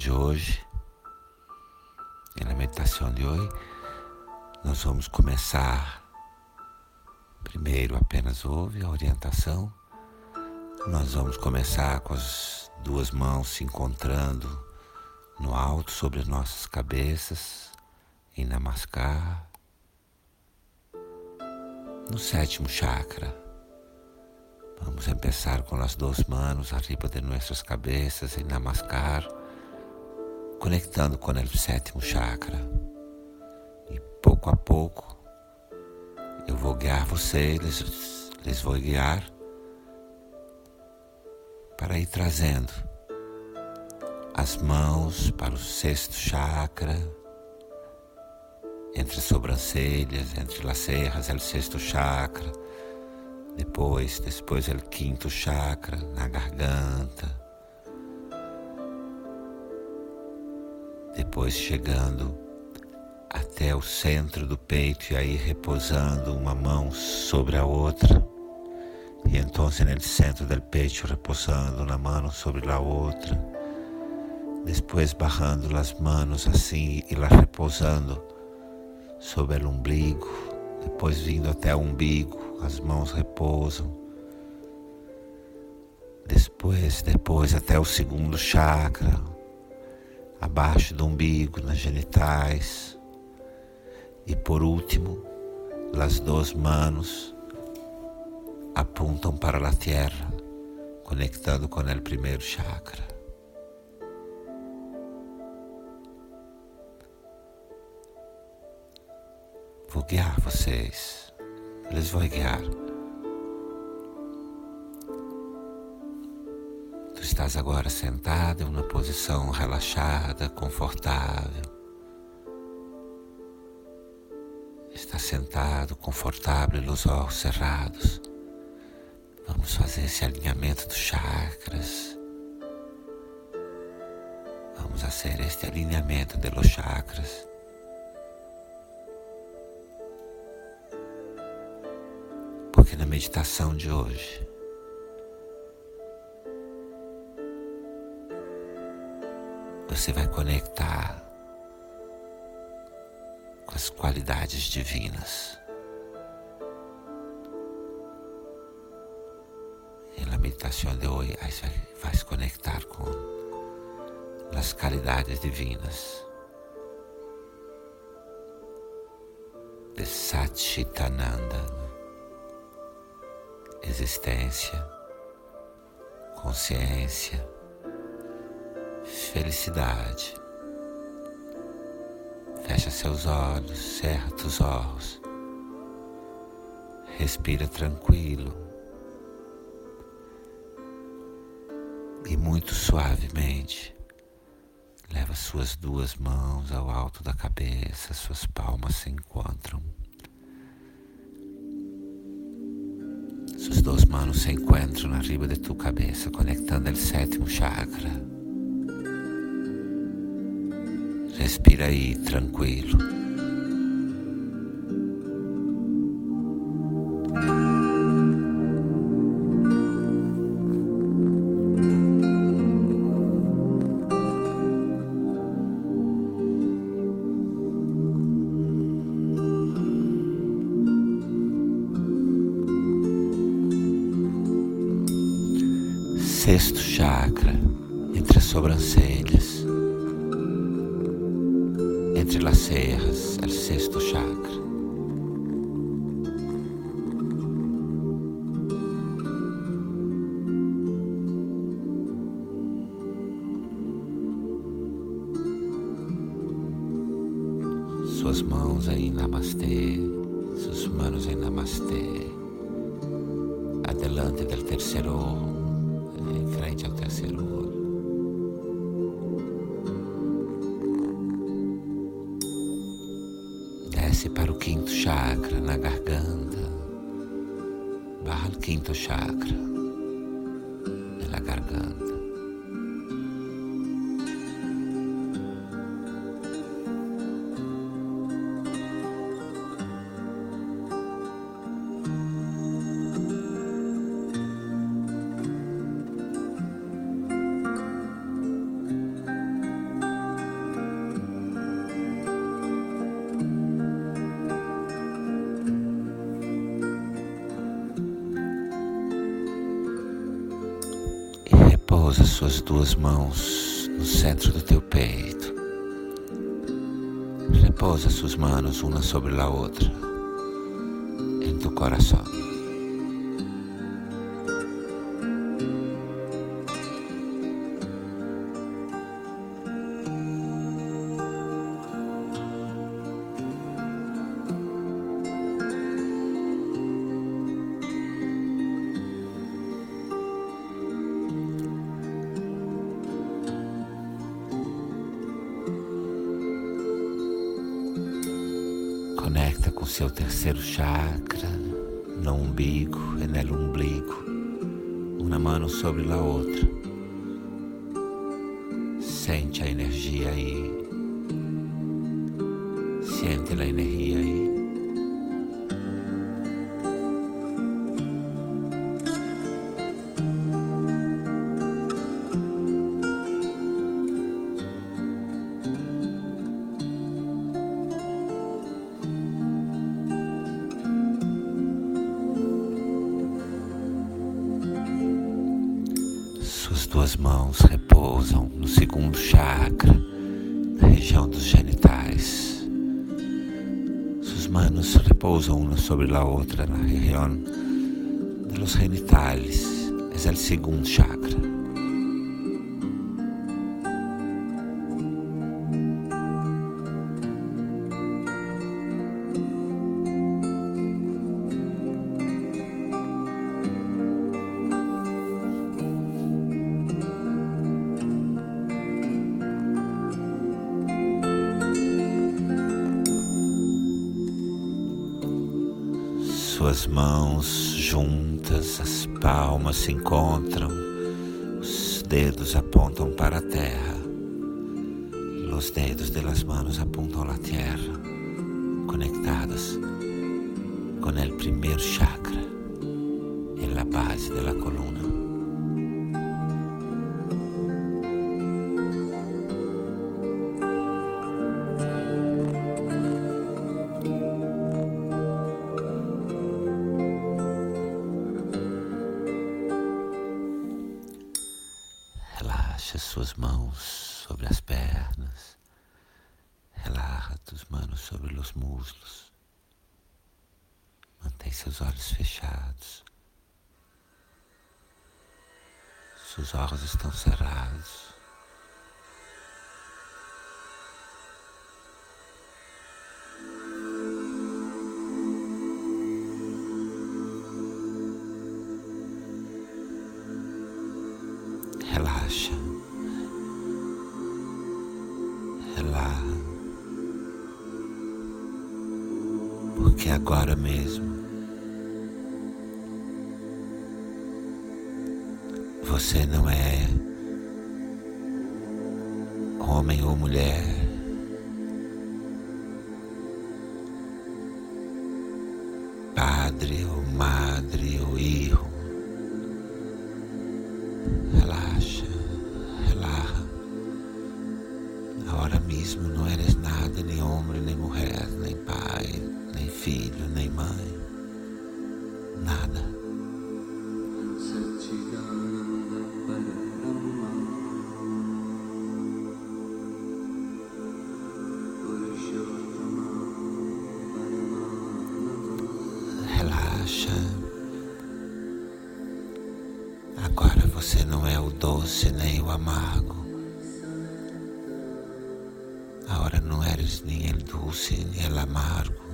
de hoje. E na meditação de hoje, nós vamos começar. Primeiro, apenas ouve a orientação. Nós vamos começar com as duas mãos se encontrando no alto sobre as nossas cabeças, em Namaskar, no sétimo chakra. Vamos começar com as duas mãos arriba de nossas cabeças em Namaskar, conectando com o sétimo chakra. E pouco a pouco eu vou guiar vocês, les vou guiar para ir trazendo as mãos para o sexto chakra, entre as sobrancelhas, entre as serras, é o sexto chakra depois, depois é o quinto chakra na garganta. Depois chegando até o centro do peito e aí repousando uma mão sobre a outra. E então no centro do peito repousando uma mão sobre a outra. Depois barrando as mãos assim e lá repousando sobre o umbigo. Depois vindo até o umbigo as mãos repousam. Depois, depois até o segundo chakra, abaixo do umbigo, nas genitais. E por último, as duas mãos apontam para a terra, conectando com o primeiro chakra. Vou guiar vocês les vou guiar. Estás agora sentado em uma posição relaxada, confortável. Está sentado, confortável, os olhos cerrados. Vamos fazer esse alinhamento dos chakras. Vamos fazer este alinhamento de los chakras. Porque na meditação de hoje, você vai conectar com as qualidades divinas. E na meditação de hoje, vai se conectar com as qualidades divinas. de Satchitananda existência, consciência, felicidade. Fecha seus olhos, cerra os olhos. Respira tranquilo. E muito suavemente, leva suas duas mãos ao alto da cabeça, suas palmas se encontram. Sus dos manos se encuentran arriba de tu cabeza, conectando el séptimo chakra. Respira aí tranquilo. Mãos aí, namastê, suas manos em namastê. Adelante del terceiro em frente ao terceiro olho. Desce para o quinto chakra na garganta. Barra o quinto chakra na garganta. Duas mãos no centro do teu peito. Repousa suas manos uma sobre a outra em tu coração. Conecta com seu terceiro chakra, no umbigo e no umbigo, uma mão sobre a outra. Sente a energia aí. Sente a energia aí. Duas mãos repousam no segundo chakra, na região dos genitais. Suas manos repousam uma sobre a outra na região dos genitales. É o segundo chakra. Suas mãos juntas, as palmas se encontram, os dedos apontam para a terra, os dedos de las manos apuntam à terra, conectadas com o primeiro chakra, em la base de la coluna. Os muslos. Mantém seus olhos fechados. Seus olhos estão cerrados. Relaxa. Porque agora mesmo você não é homem ou mulher. Padre ou madre ou hijo. Relaxa, relaxa. Ahora mismo não eres nada, nem homem, nem filho, nem mãe. Nada. Relaxa. Agora você não é o doce nem o amargo. Agora não eres nem o doce nem o amargo.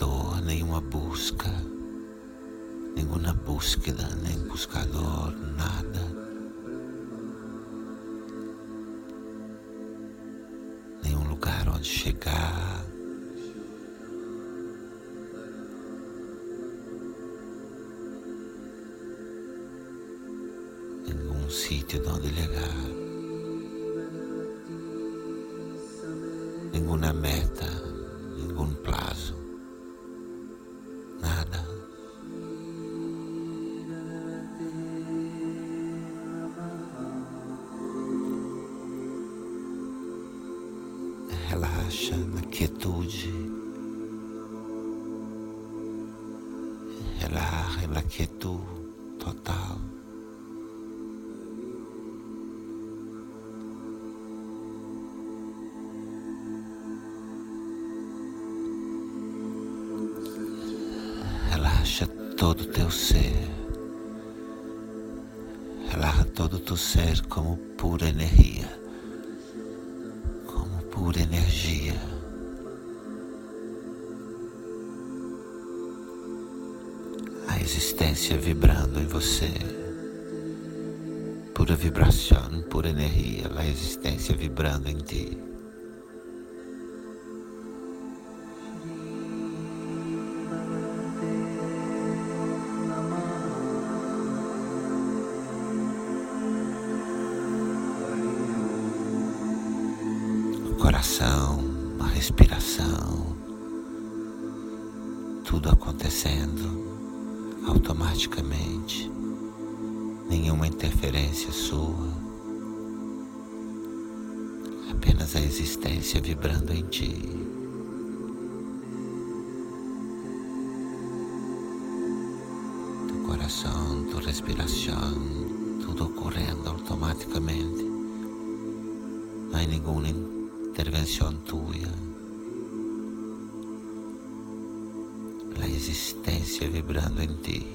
Buscador, nenhuma busca, nenhuma búsqueda, nem buscador, nada. Nenhum lugar onde chegar. Nenhum sítio de onde chegar. Nenhuma meta Relaxa na quietude. Relaxa na quietude total. Relaxa todo o teu ser. Relaxa todo o teu ser como pura energia. Pura energia. A existência vibrando em você. Pura vibração, pura energia. A existência vibrando em ti. Respiração, tudo acontecendo automaticamente, nenhuma interferência sua, apenas a existência vibrando em ti. Tu coração, tu respiração, tudo ocorrendo automaticamente. Não há nenhum intervención tuya, la existencia vibrando en ti.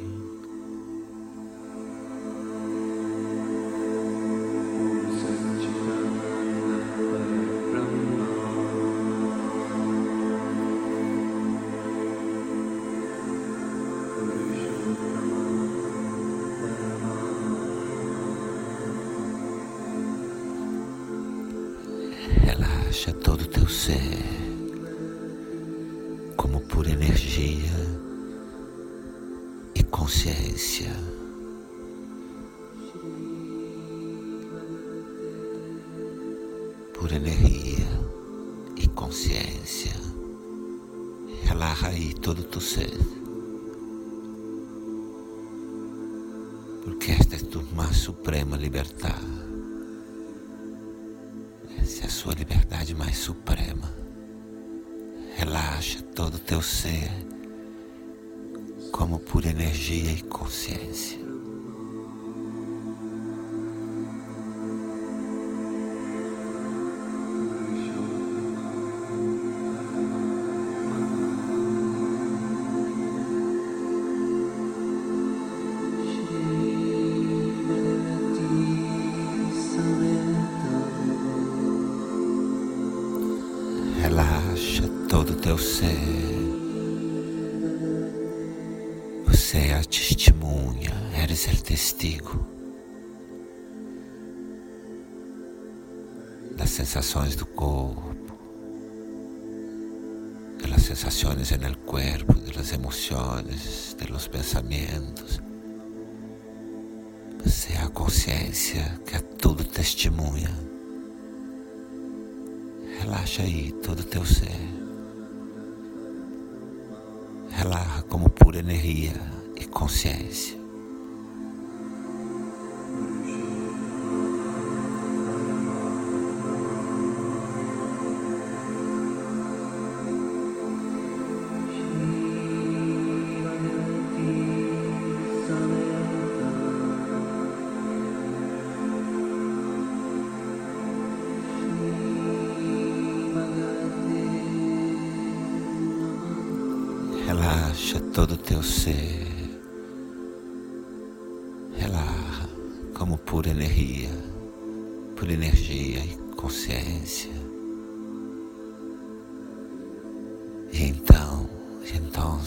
Pura energia e consciência. Relaxa aí todo o teu ser. Porque esta é a tua mais suprema liberdade. Essa é a sua liberdade mais suprema. Relaxa todo o teu ser como pura energia e consciência. Testigo das sensações do corpo, das sensações no corpo, das emoções, dos pensamentos. Você é a consciência que a tudo testemunha. Relaxa aí todo o teu ser. Relaxa como pura energia e consciência. Todo o teu ser. Relaxa como pura energia, pura energia e consciência. E então, então,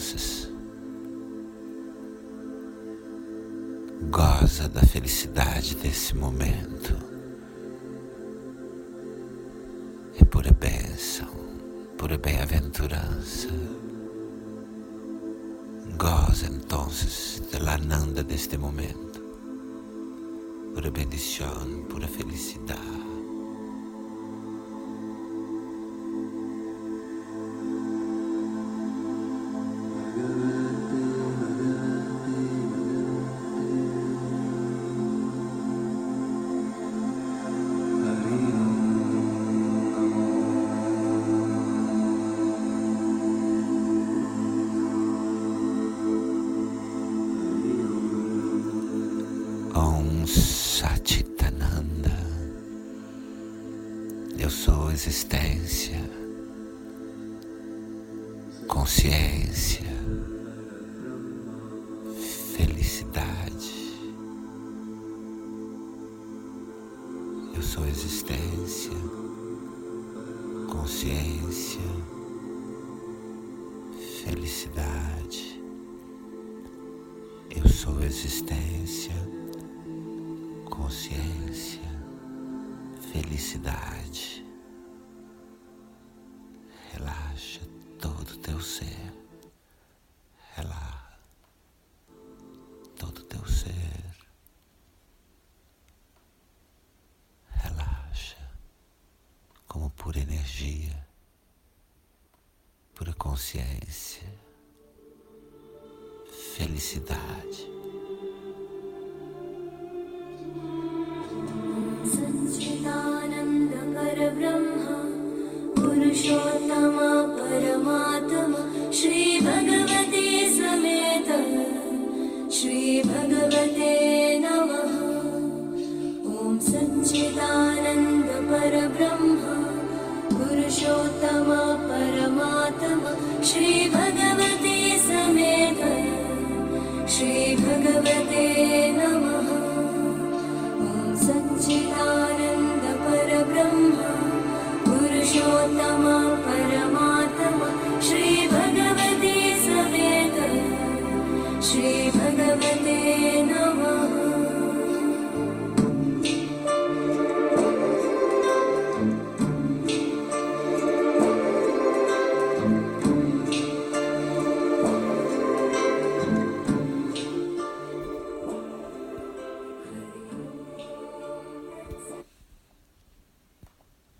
goza da felicidade desse momento. É pura bênção, pura bem-aventurança. Goza entonces de la nanda de este momento, pura bendición, pura felicidad. Satitananda. Eu sou existência, consciência, felicidade. Eu sou existência, consciência, felicidade. Eu sou existência, consciência, felicidade. Relaxa todo o teu ser. Relaxa todo o teu ser. Relaxa como pura energia, pura consciência, felicidade. सच्चिदानन्दपरब्रह्म पुरुषोत्तम पुरुषोत्तमा परमात्म श्री